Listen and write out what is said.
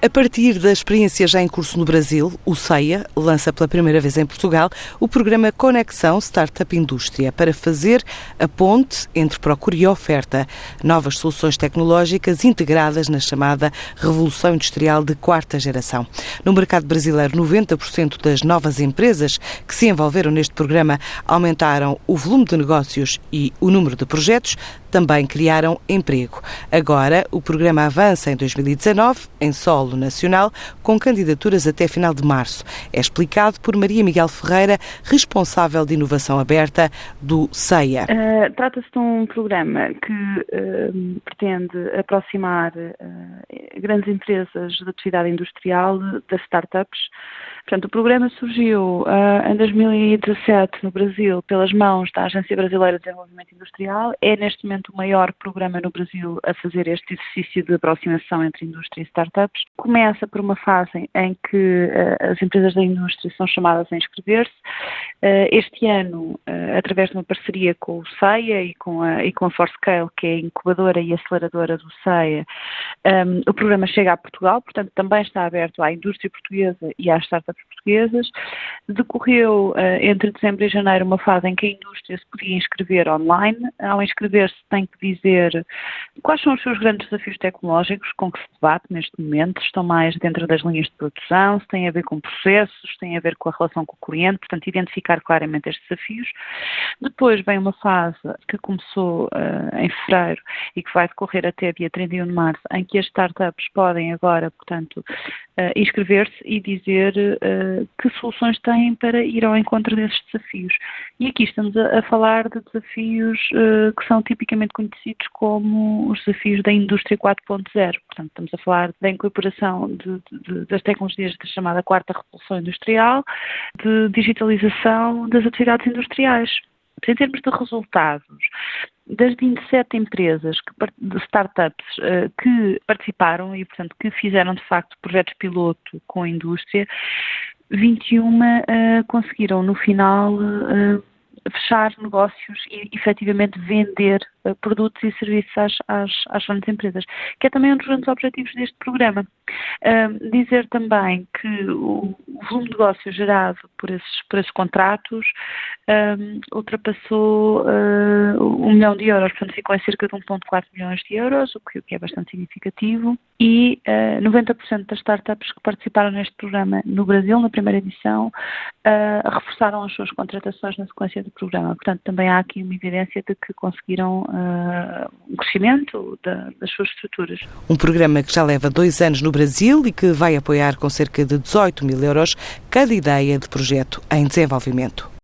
A partir da experiência já em curso no Brasil, o CEIA lança pela primeira vez em Portugal o programa Conexão Startup Indústria para fazer a ponte entre procura e oferta, novas soluções tecnológicas integradas na chamada Revolução Industrial de quarta geração. No mercado brasileiro, 90% das novas empresas que se envolveram neste programa aumentaram o volume de negócios e o número de projetos, também criaram emprego. Agora, o programa avança em 2019, em solo nacional, com candidaturas até final de março. É explicado por Maria Miguel Ferreira, responsável de inovação aberta do CEIA. Uh, Trata-se de um programa que uh, pretende aproximar uh, grandes empresas de atividade industrial das startups Portanto, o programa surgiu uh, em 2017 no Brasil pelas mãos da Agência Brasileira de Desenvolvimento Industrial. É neste momento o maior programa no Brasil a fazer este exercício de aproximação entre indústria e startups. Começa por uma fase em que uh, as empresas da indústria são chamadas a inscrever-se. Uh, este ano, através de uma parceria com o CEIA e com a, e com a Forscale, que é a incubadora e aceleradora do CEIA, um, o programa chega a Portugal, portanto também está aberto à indústria portuguesa e às startups portuguesas. Decorreu uh, entre dezembro e janeiro uma fase em que a indústria se podia inscrever online. Ao inscrever-se tem que dizer quais são os seus grandes desafios tecnológicos com que se debate neste momento, estão mais dentro das linhas de produção, se têm a ver com processos, se têm a ver com a relação com o cliente, portanto identificar claramente estes desafios. Depois vem uma fase que começou uh, em fevereiro e que vai decorrer até dia 31 de março, em que as startups podem agora, portanto, uh, inscrever-se e dizer uh, que soluções têm para ir ao encontro desses desafios. E aqui estamos a, a falar de desafios que são tipicamente conhecidos como os desafios da indústria 4.0. Portanto, estamos a falar da incorporação de, de, das tecnologias da chamada quarta revolução industrial, de digitalização das atividades industriais. Em termos de resultados, das 27 empresas, que, startups uh, que participaram e, portanto, que fizeram de facto projetos piloto com a indústria, 21 uh, eh, conseguiram no final uh, fechar negócios e efetivamente vender produtos e serviços às, às, às grandes empresas, que é também um dos grandes objetivos deste programa. Uh, dizer também que o, o, volume de negócio gerado por esses, por esses contratos ultrapassou uh, um milhão de euros, portanto ficou em cerca de 1,4 milhões de euros, o que, o que, é bastante significativo, e 90% das startups que participaram neste programa no Brasil, na primeira edição, reforçaram as suas contratações na sequência do programa. Portanto, também há aqui uma evidência de que conseguiram uh, um crescimento da, das suas estruturas. Um programa que já leva dois anos no Brasil e que vai apoiar com cerca de 18 mil euros cada ideia de projeto em desenvolvimento.